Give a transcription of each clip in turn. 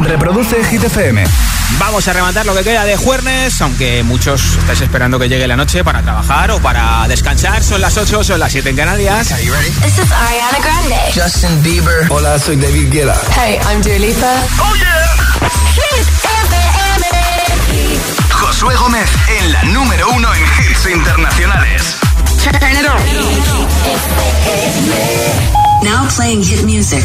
Reproduce Hit FM. Vamos a rematar lo que queda de jueves, aunque muchos estáis esperando que llegue la noche para trabajar o para descansar. Son las 8, son las 7 en Canarias. This is Ariana Grande. Justin Bieber. Hola, soy David Guetta. Hey, I'm Dua Lipa. Oh yeah. Hit FM. Josué Gómez en la número uno en hits internacionales. Turn it on. Now playing hit music.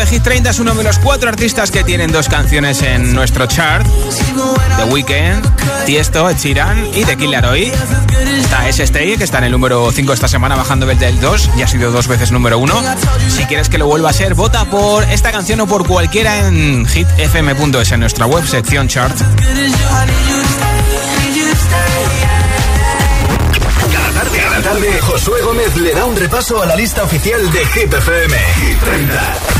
9, Hit 30 es uno de los cuatro artistas que tienen dos canciones en nuestro chart. The Weeknd, Tiesto, Chiran y The Killer Hoy. Está S. Stay, que está en el número 5 esta semana, bajando desde el 2 y ha sido dos veces número 1. Si quieres que lo vuelva a ser, vota por esta canción o por cualquiera en hitfm.es, en nuestra web, sección chart. Cada tarde, Josué Gómez le da un repaso a la lista oficial de Hit 30.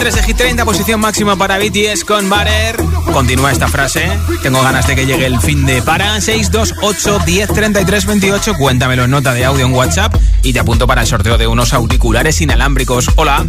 3 de Hit 30, posición máxima para BTS con Barer. Continúa esta frase. Tengo ganas de que llegue el fin de para 628 10 33 28. Cuéntamelo en nota de audio en WhatsApp y te apunto para el sorteo de unos auriculares inalámbricos. Hola.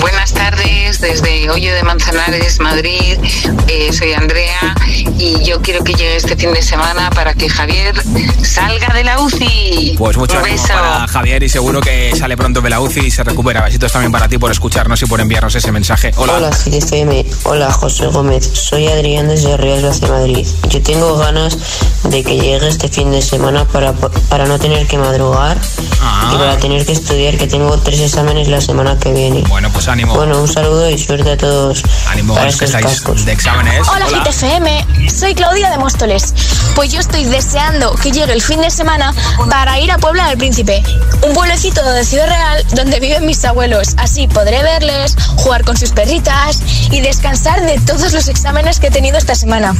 Buenas tardes desde Hoyo de Manzanares, Madrid. Eh, soy Andrea y yo quiero que llegue este fin de semana para que Javier salga de la UCI. Pues mucho Un ánimo beso. para Javier y seguro que sale pronto de la UCI y se recupera. Besitos también para ti por escucharnos y por enviarnos ese mensaje. Hola. Hola GTFM, hola José Gómez, soy Adrián desde Ríos hacia Madrid. Yo tengo ganas de que llegue este fin de semana para, para no tener que madrugar Ah. y para tener que estudiar, que tengo tres exámenes la semana que viene. Bueno, pues ánimo. Bueno, un saludo y suerte a todos ánimo para los que estáis cascos. de exámenes. Hola, GTFM, soy Claudia de Móstoles. Pues yo estoy deseando que llegue el fin de semana para ir a Puebla del Príncipe, un pueblecito de Ciudad Real donde viven mis abuelos. Así podré verles, jugar con sus perritas y descansar de todos los exámenes que he tenido esta semana.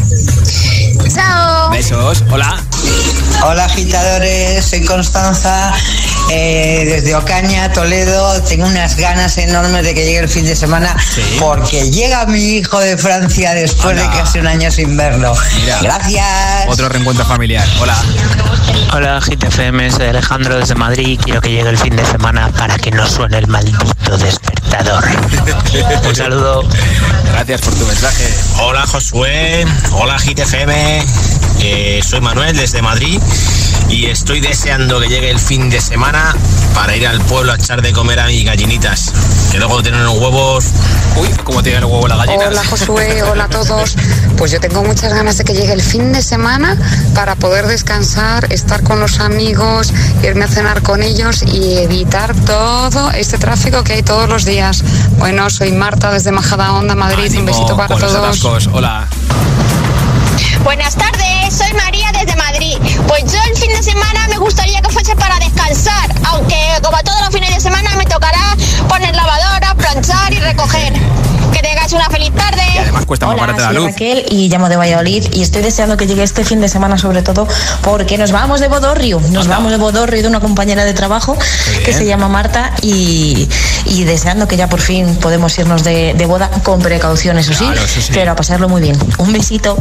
¡Chao! Besos. Hola. Hola agitadores, soy Constanza eh, desde Ocaña, Toledo. Tengo unas ganas enormes de que llegue el fin de semana Sí. porque llega mi hijo de Francia después de casi un año sin verlo. Mira. Gracias. Otro reencuentro familiar. Hola. Hola GTFM, soy Alejandro desde Madrid. Quiero que llegue el fin de semana para que no suene el maldito despertador. Un saludo. Gracias por tu mensaje. Hola Josué, hola GTFM, eh, soy Manuel desde Madrid y estoy deseando que llegue el fin de semana para ir al pueblo a echar de comer a mis gallinitas, que luego tienen los huevos. Uy, ¿cómo tiene el huevo la gallina? Hola Josué, hola a todos. Pues yo tengo muchas ganas de que llegue el fin de semana para poder descansar, estar con los amigos, irme a cenar con ellos y evitar todo este tráfico que hay todos los días. Bueno, soy Marta desde Majada Onda, Madrid. Un besito para los todos. Hola. Buenas tardes, soy María desde Madrid. Pues yo el fin de semana me gustaría que fuese para descansar, aunque como todos los fines de semana me tocará poner lavadora, planchar y recoger. Que tengas una feliz tarde. Y además cuesta Hola, más la luz. Raquel y llamo de Valladolid y estoy deseando que llegue este fin de semana sobre todo porque nos vamos de Bodorrio. Nos Anda. vamos de Bodorrio de una compañera de trabajo que se llama Marta y, y, deseando que ya por fin podemos irnos de, de boda con precaución, eso, claro, sí, eso sí, pero a pasarlo muy bien. Un besito.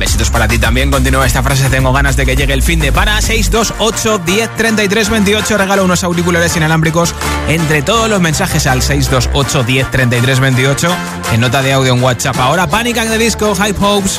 Besitos para ti también. Continúa esta frase. Tengo ganas de que llegue el fin de para 628 10 33 28. Regalo unos auriculares inalámbricos entre todos los mensajes al 628 10 33 28. En nota de audio en WhatsApp. Ahora Panic de Disco, Hype Hopes.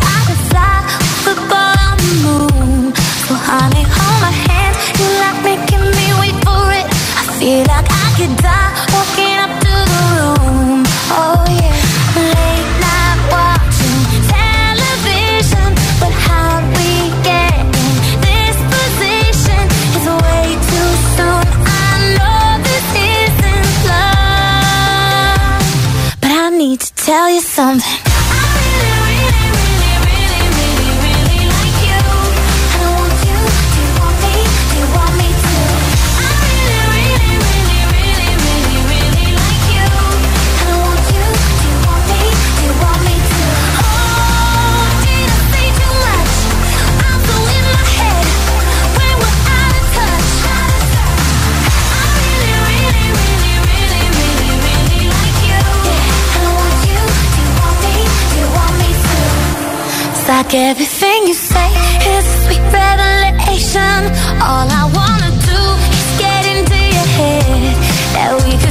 everything you say is a sweet revelation. All I wanna do is get into your head that we could.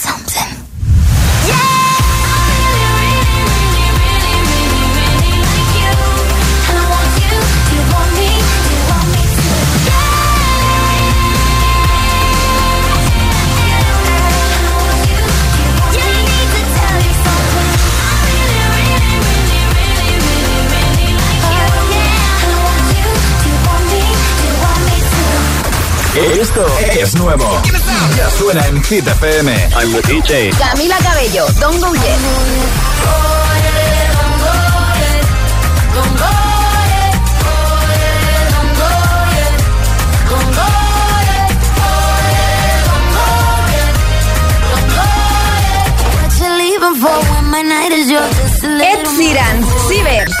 es nuevo. Ya suena en Hit FM. I'm the DJ. Camila Cabello, Don Goye. Ed Sheeran, Ciber.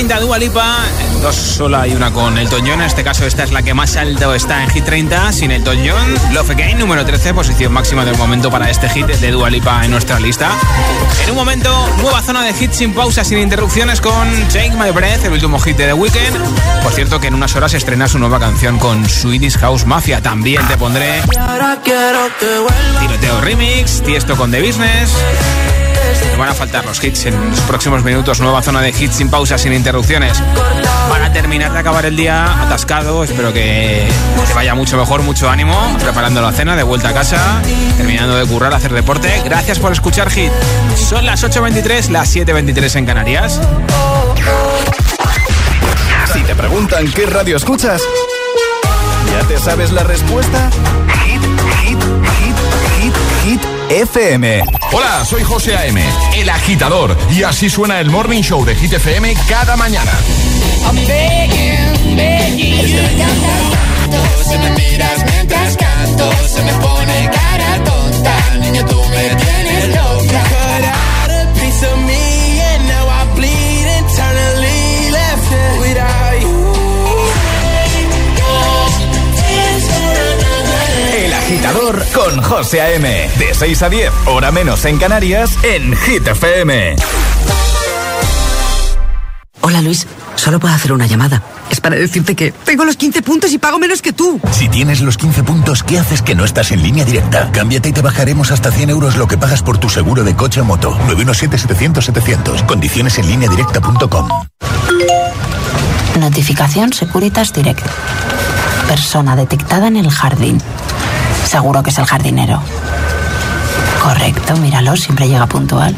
30 Dua Lipa. Dos solo hay una con el John. En este caso, esta es la que más alto está en Hit 30. Sin el John. Love Again, número 13, posición máxima del momento para este hit de Dua Lipa en nuestra lista. En un momento, nueva zona de hits sin pausa, sin interrupciones con Take My Breath, el último hit de The Weeknd. Por cierto, que en unas horas estrena su nueva canción con Swedish House Mafia. También te pondré Tiroteo Remix, Tiesto con The Business. No van a faltar los hits en los próximos minutos. Nueva zona de hits sin pausa, sin interrupciones. Para terminar de acabar el día atascado, espero que te vaya mucho mejor, mucho ánimo. Preparando la cena, de vuelta a casa, terminando de currar, hacer deporte. Gracias por escuchar Hit. Son las 8.23, las 7.23 en Canarias. Si te preguntan qué radio escuchas, ¿ya te sabes la respuesta? FM. Hola, soy José A.M., el agitador, y así suena el Morning Show de Hit FM cada mañana. I'm begging, begging you canto, Si me miras mientras canto Se me pone cara tonta Niña, tú me tienes loca Cut out a piece of me agitador con José A.M. De 6 a 10, hora menos en Canarias, en Hit FM. Hola Luis, solo puedo hacer una llamada. Es para decirte que tengo los 15 puntos y pago menos que tú. Si tienes los 15 puntos, ¿qué haces que no estás en línea directa? Cámbiate y te bajaremos hasta 100 euros lo que pagas por tu seguro de coche o moto. 917-700-700. Condiciones en línea directa.com. Notificación Securitas Direct. Persona detectada en el jardín. Seguro que es el jardinero. Correcto, míralo, siempre llega puntual.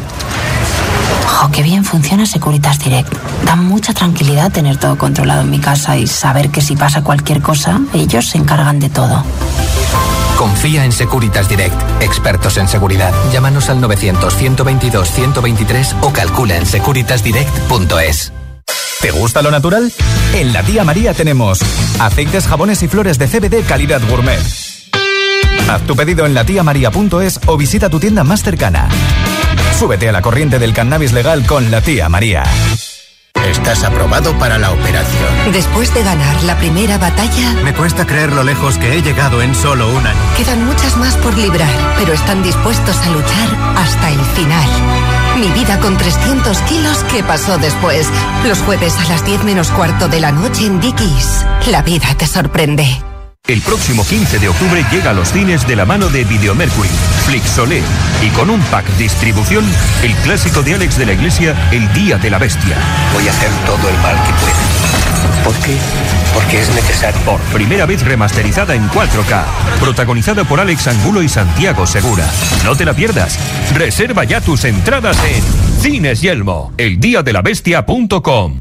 Jo, qué bien funciona Securitas Direct. Da mucha tranquilidad tener todo controlado en mi casa y saber que si pasa cualquier cosa, ellos se encargan de todo. Confía en Securitas Direct, expertos en seguridad. Llámanos al 900-122-123 o calcula en securitasdirect.es. ¿Te gusta lo natural? En la tía María tenemos aceites, jabones y flores de CBD calidad gourmet. Haz tu pedido en latiamaria.es o visita tu tienda más cercana. Súbete a la corriente del cannabis legal con la tía María. Estás aprobado para la operación. Después de ganar la primera batalla, Me cuesta creer lo lejos que he llegado en solo un año. quedan muchas más por librar, pero están dispuestos a luchar hasta el final. Mi vida con 300 kilos, ¿qué pasó después? Los jueves a las 10 menos cuarto de la noche en Dickies. La vida te sorprende. El próximo 15 de octubre llega a los cines de la mano de Videomercury, Flixolé y con un pack distribución, el clásico de Alex de la Iglesia, El Día de la Bestia. Voy a hacer todo el mal que pueda. ¿Por qué? Porque es necesario. Por primera vez remasterizada en 4K, protagonizada por Alex Angulo y Santiago Segura. No te la pierdas. Reserva ya tus entradas en Cines Yelmo, eldiadelabestia.com.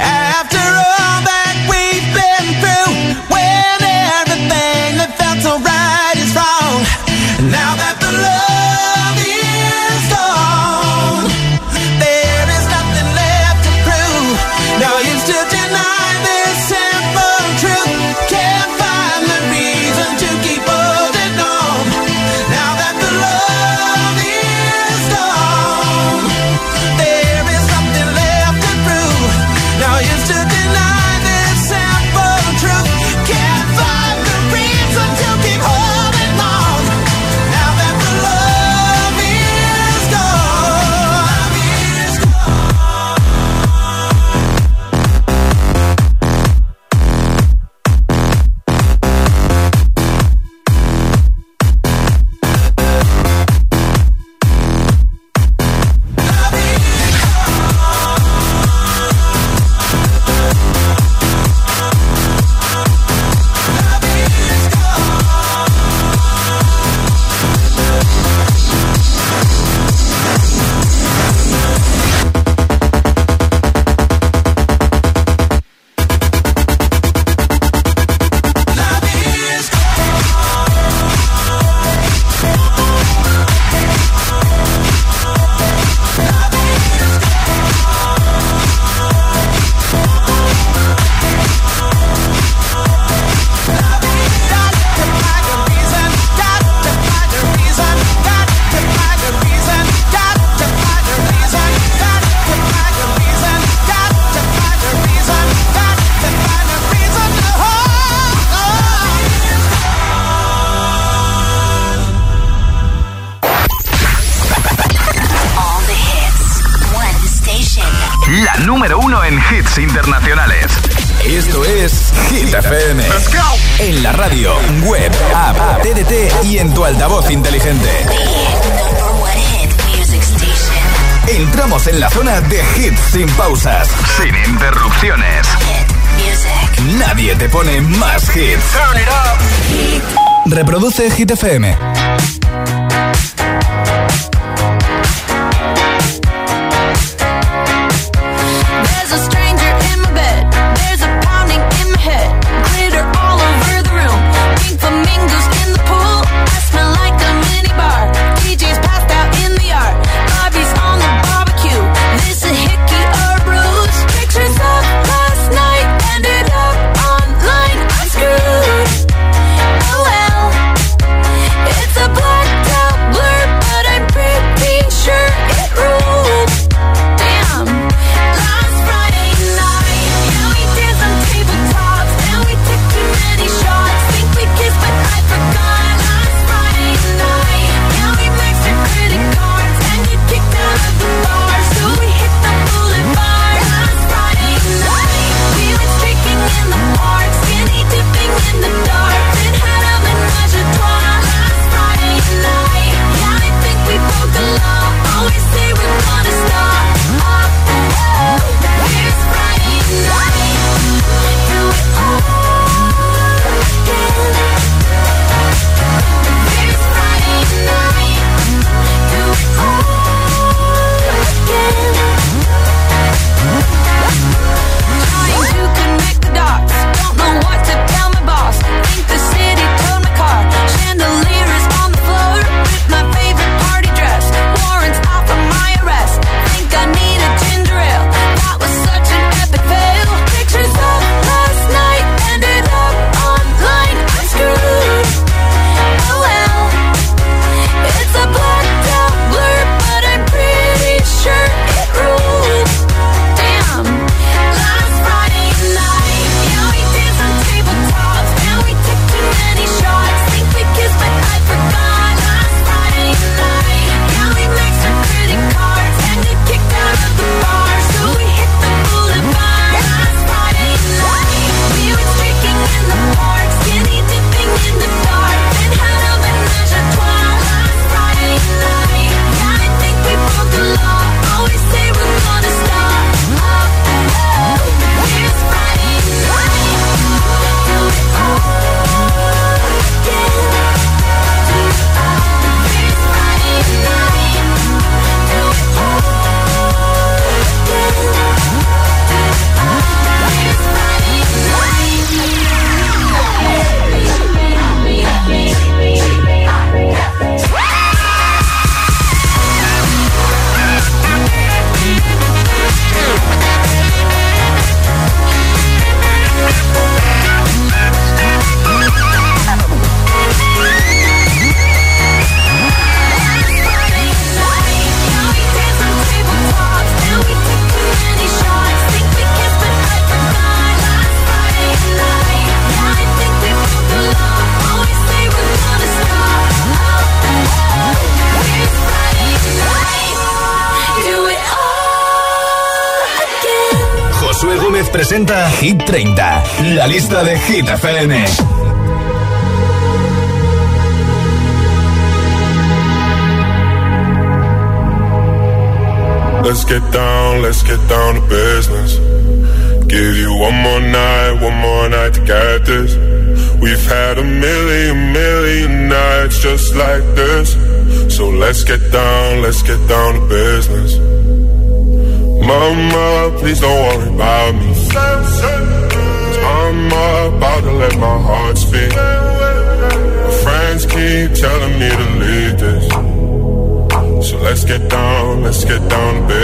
After Hit FM. Hit 30, la lista de Hit FM. Let's get down, let's get down to business. Give you one more night, one more night to get this. We've had a million, million nights just like this. So let's get down, let's get down to business. Mama, please don't worry about me. about to let my heart speak. My friends keep telling me to leave this. So let's get down, let's get down, baby.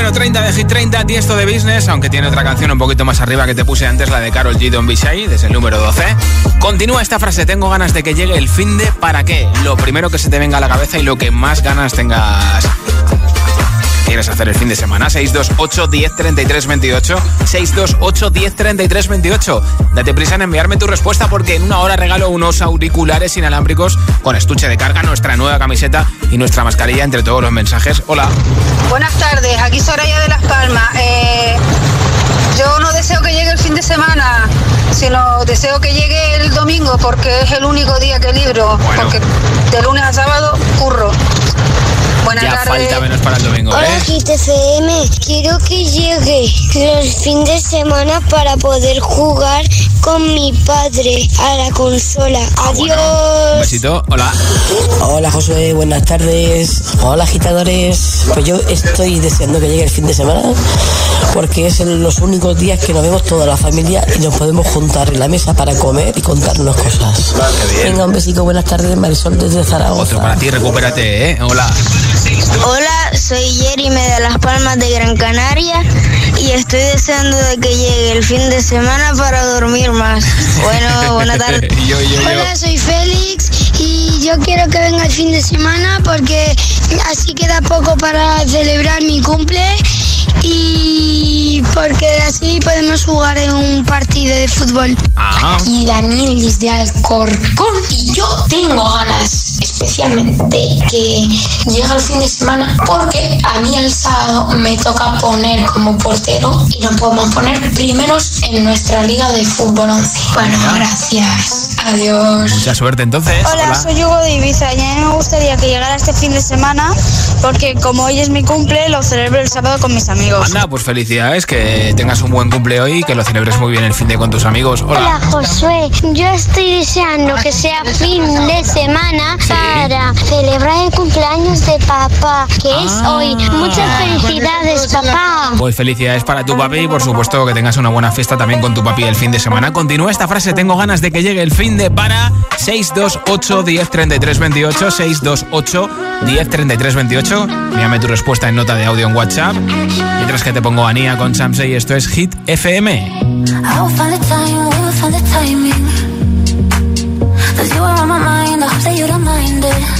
Número 30 de Hit 30, Tiesto de Business, aunque tiene otra canción un poquito más arriba que te puse antes, la de Carol G. Don Bishai, desde el número 12. Continúa esta frase, tengo ganas de que llegue el fin de ¿para qué? Lo primero que se te venga a la cabeza y lo que más ganas tengas quieres hacer el fin de semana. 628 10 33 28. 628 10 33 28. Date prisa en enviarme tu respuesta porque en una hora regalo unos auriculares inalámbricos con estuche de carga, nuestra nueva camiseta y nuestra mascarilla entre todos los mensajes. Hola. Buenas tardes, aquí Soraya de Las Palmas. Eh, yo no deseo que llegue el fin de semana, sino deseo que llegue el domingo porque es el único día que libro. Porque de lunes a sábado curro. Buenas ya falta menos para el domingo, Hola, ¿eh? GTFM. Quiero que llegue el fin de semana para poder jugar con mi padre a la consola. Ah, Adiós. Un besito, hola. Hola Josué, buenas tardes. Hola agitadores. Pues yo estoy deseando que llegue el fin de semana porque es los únicos días que nos vemos toda la familia y nos podemos juntar en la mesa para comer y contarnos cosas. Venga, un besito, buenas tardes, Marisol desde Zaragoza. Otro para ti, recupérate, ¿eh? Hola. Hola, soy Jeremy de Las Palmas de Gran Canaria y estoy deseando de que llegue el fin de semana para dormir más. Bueno, buena tarde. yo, yo, yo. Hola, soy Félix y yo quiero que venga el fin de semana porque así queda poco para celebrar mi cumple y porque así podemos jugar en un partido de fútbol. Ah. Aquí Daniel desde Alcorcón y yo tengo ganas especialmente que llegue el fin de semana porque a mí el sábado me toca poner como portero y nos podemos poner primeros en nuestra liga de fútbol 11. Bueno, gracias. Adiós. Mucha suerte entonces. Hola, soy Hugo de Ibiza y a mí me gustaría que llegara este fin de semana porque como hoy es mi cumple, lo celebro el sábado con mis amigos. Anda, pues felicidades, que tengas un buen cumple hoy y que lo celebres muy bien el fin de con tus amigos. Hola. Hola Josué, yo estoy deseando que sea fin de semana para celebrar el cumpleaños de papá, que es hoy. Muchas felicidades, papá. Pues felicidades para tu papi y por supuesto que tengas una buena fiesta también con tu papi el fin de semana. Continúa esta frase, tengo ganas de que llegue el fin de para 628 10 33 28 628 10 33 28. Envíame tu respuesta en nota de audio en WhatsApp. Mientras que te pongo a Nia con Samsei, esto es Hit FM. I will find the time, we will find the timing. Cause you are on my mind, I hope that you don't mind it.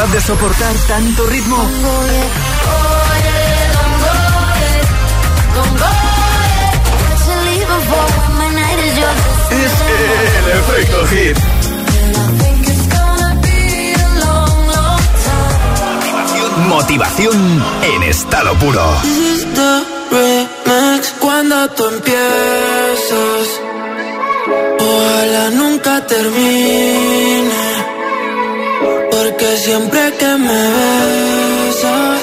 capaz de soportar tanto ritmo? Es el efecto hit. Motivación en estado puro. Cuando tú empiezas. Ojalá nunca termine. Porque siempre que me besas,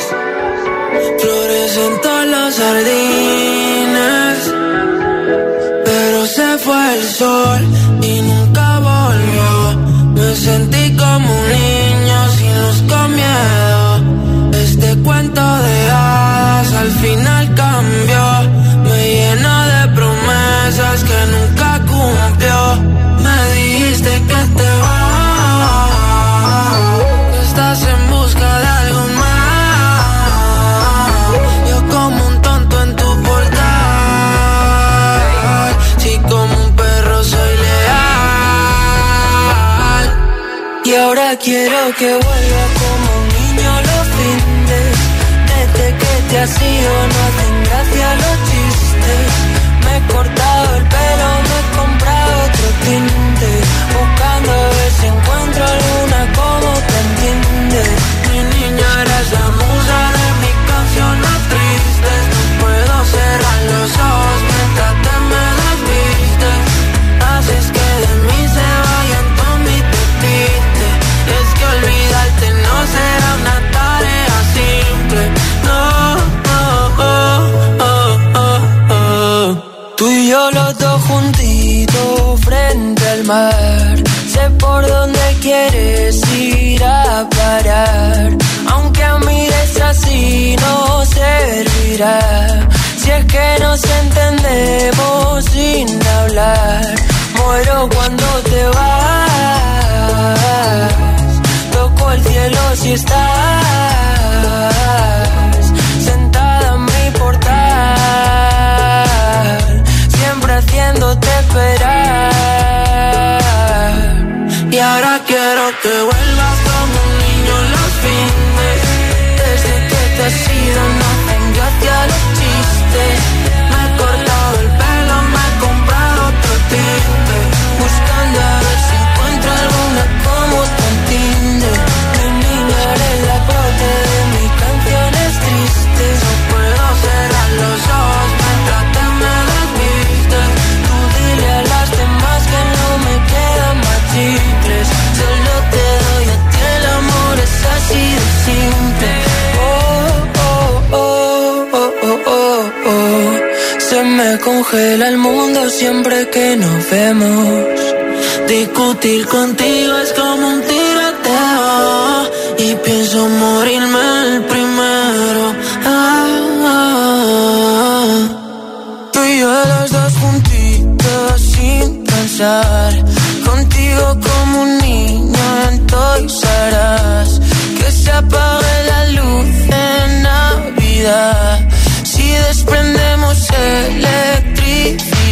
florecen todos los jardines. Pero se fue el sol y nunca volvió. Me sentí como un niño sin luz con miedo. Este cuento de hadas al final cambió. Me llenó de promesas que nunca cumplió. Me dijiste que te vas, quiero que vuelva como un niño los fines. Desde que te has ido no hacen gracia los chistes. Me he cortado el pelo, me he comprado otro tinte. Yo los dos juntitos frente al mar. Sé por dónde quieres ir a parar. Aunque a mí así no servirá. Si es que nos entendemos sin hablar. Muero cuando te vas. Toco el cielo si estás haciéndote esperar. Y ahora quiero que vuelvas como un niño los fines. Desde que te has ido no hacen gracia los chistes. Me congela el mundo siempre que nos vemos. Discutir contigo es como un tiroteo y pienso morirme el primero. Ah, ah. Tú y yo los dos juntitos sin pensar, contigo como un niño en Toys que se apague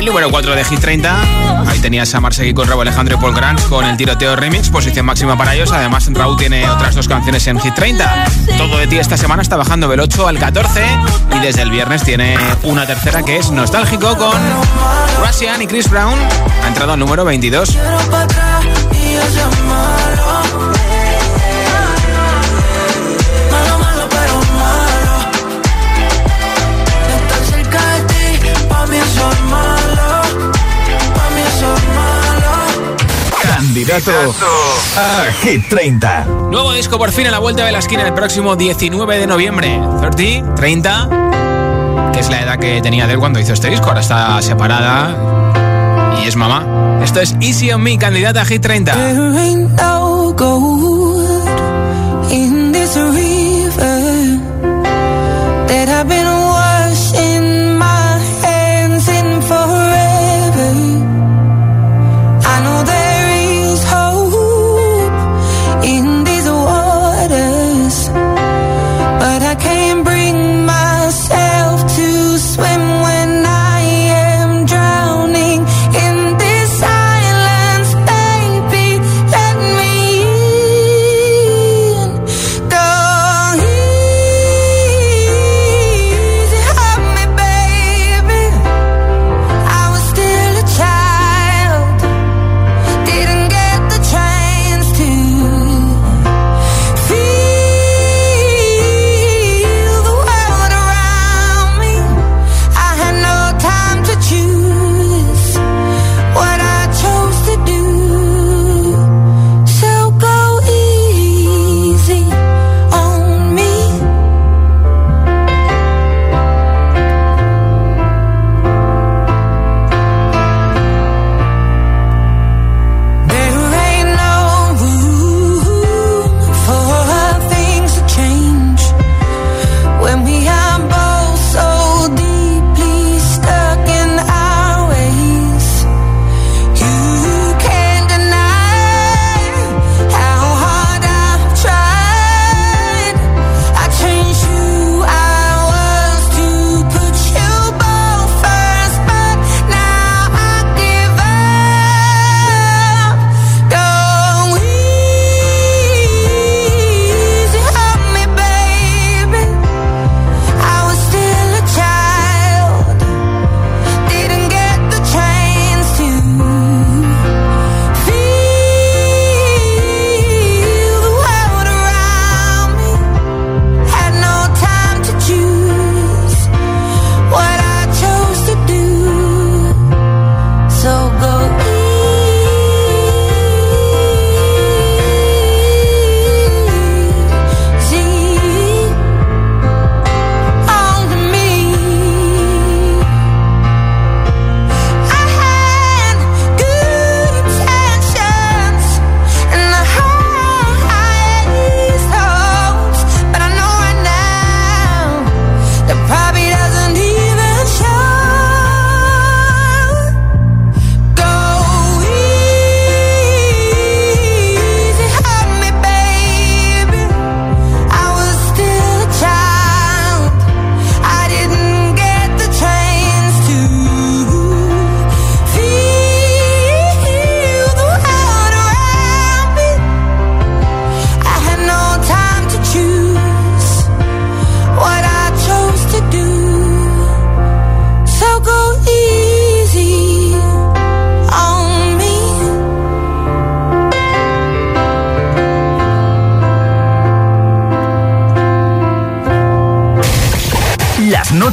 El número 4 de Hit 30, ahí tenías a Marsegui con Rabo Alejandro y Paul Grant con el tiroteo remix, posición máxima para ellos. Además, Raúl tiene otras dos canciones en Hit 30. Todo de ti esta semana está bajando del 8 al 14 y desde el viernes tiene una tercera que es nostálgico con Russian y Chris Brown. Ha entrado al número 22. Candidato a Hit 30. Nuevo disco por fin a la vuelta de la esquina el próximo 19 de noviembre. 30, 30, que es la edad que tenía él cuando hizo este disco. Ahora está separada y es mamá. Esto es Easy on Me, candidata a Hit 30. Drowning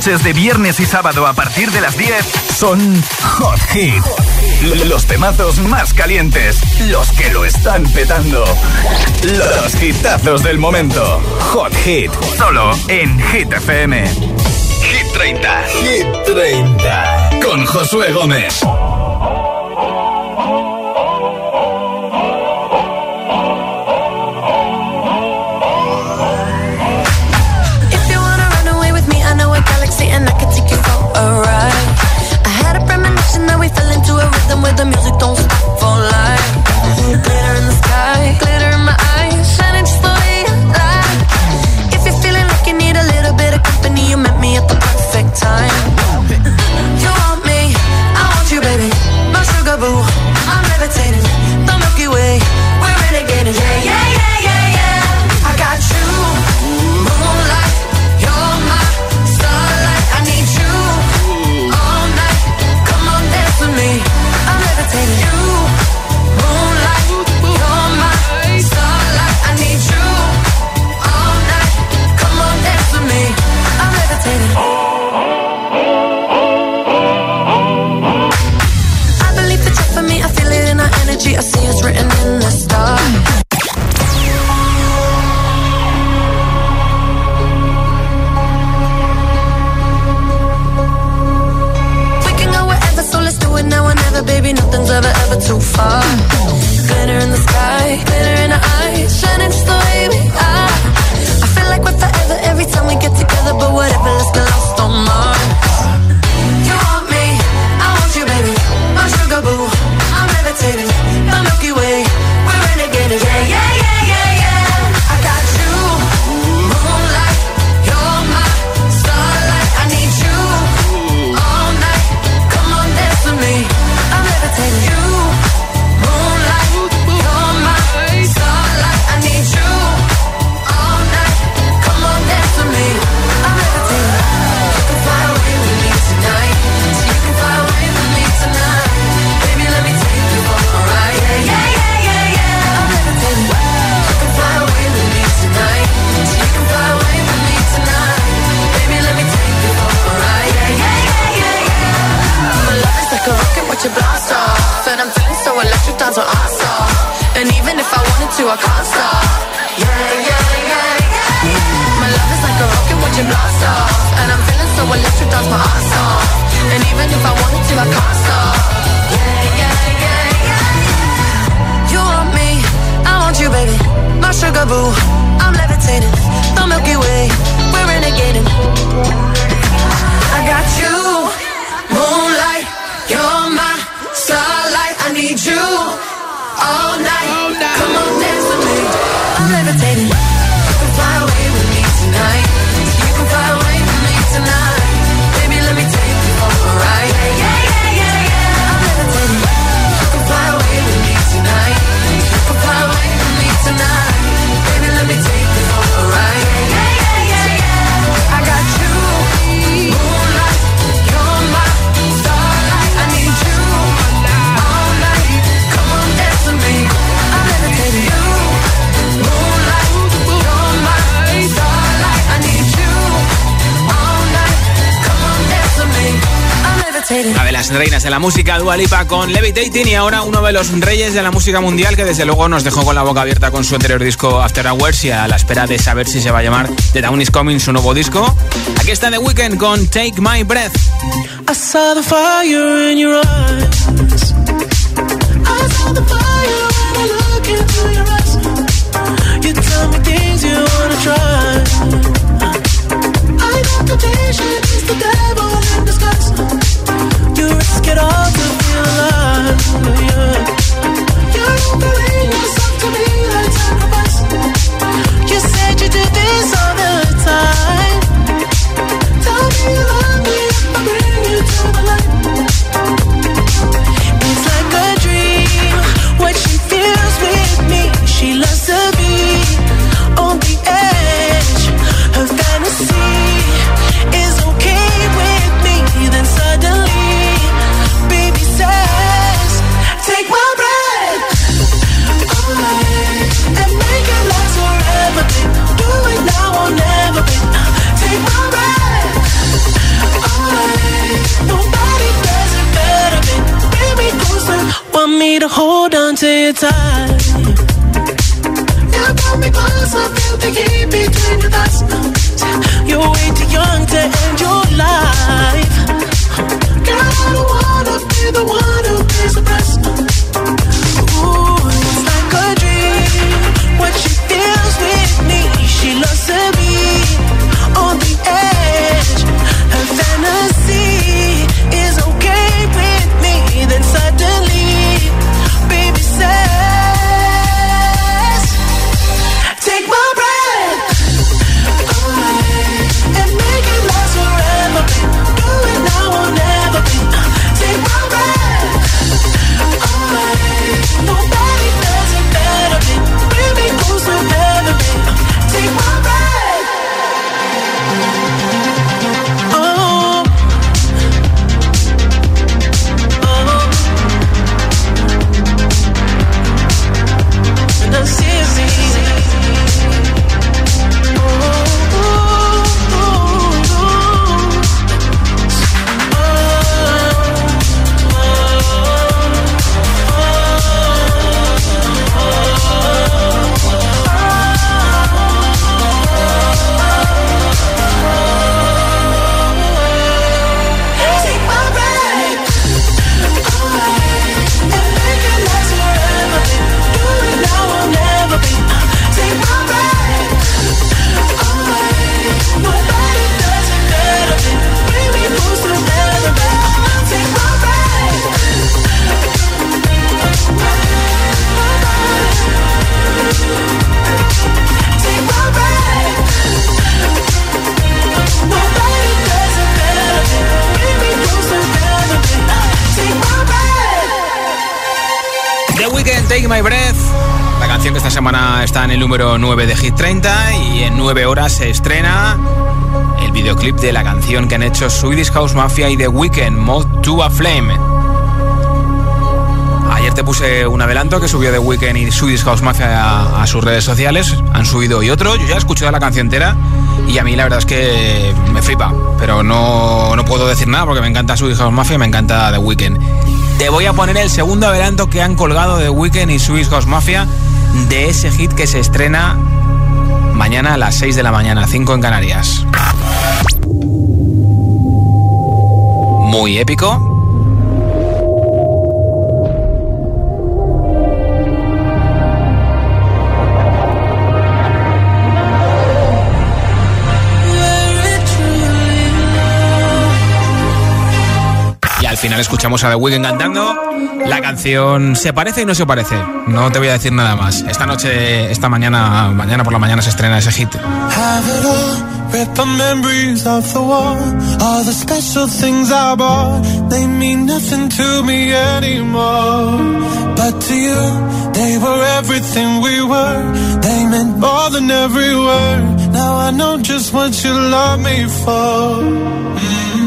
noches de viernes y sábado a partir de las 10 son Hot Hit. Los temazos más calientes, los que lo están petando. Los hitazos del momento. Hot Hit, solo en Hit FM. Hit 30. Hit 30. Con Josué Gómez. reinas de la música, Dua Lipa con Levitating y ahora uno de los reyes de la música mundial que desde luego nos dejó con la boca abierta con su anterior disco After Hours y a la espera de saber si se va a llamar The Down Is Coming su nuevo disco. Aquí está The Weeknd con Take My Breath. I saw the fire in your eyes. I saw the fire your eyes. You tell me things you wanna try. I got. On to your time. You me close, I feel the heat between your thighs. You're way too young to end your life. De Hit 30 y en 9 horas se estrena el videoclip de la canción que han hecho Swedish House Mafia y The Weeknd, Mode to a Flame. Ayer te puse un adelanto que subió The Weeknd y Swedish House Mafia a, sus redes sociales. Han subido hoy otro. Yo ya he escuchado la canción entera y a mí la verdad es que me flipa. Pero no, no puedo decir nada porque me encanta Swedish House Mafia y me encanta The Weeknd. Te voy a poner el segundo adelanto que han colgado The Weeknd y Swedish House Mafia de ese hit que se estrena mañana a las 6 de la mañana, 5 en Canarias. Muy épico. Al final escuchamos a The Weeknd cantando. La canción se parece y no se parece. No te voy a decir nada más. Esta noche, esta mañana, mañana por la mañana se estrena ese hit. But to you, they were everything we were. They meant more than every word. Now I know just what you love me for. Mm.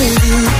With you.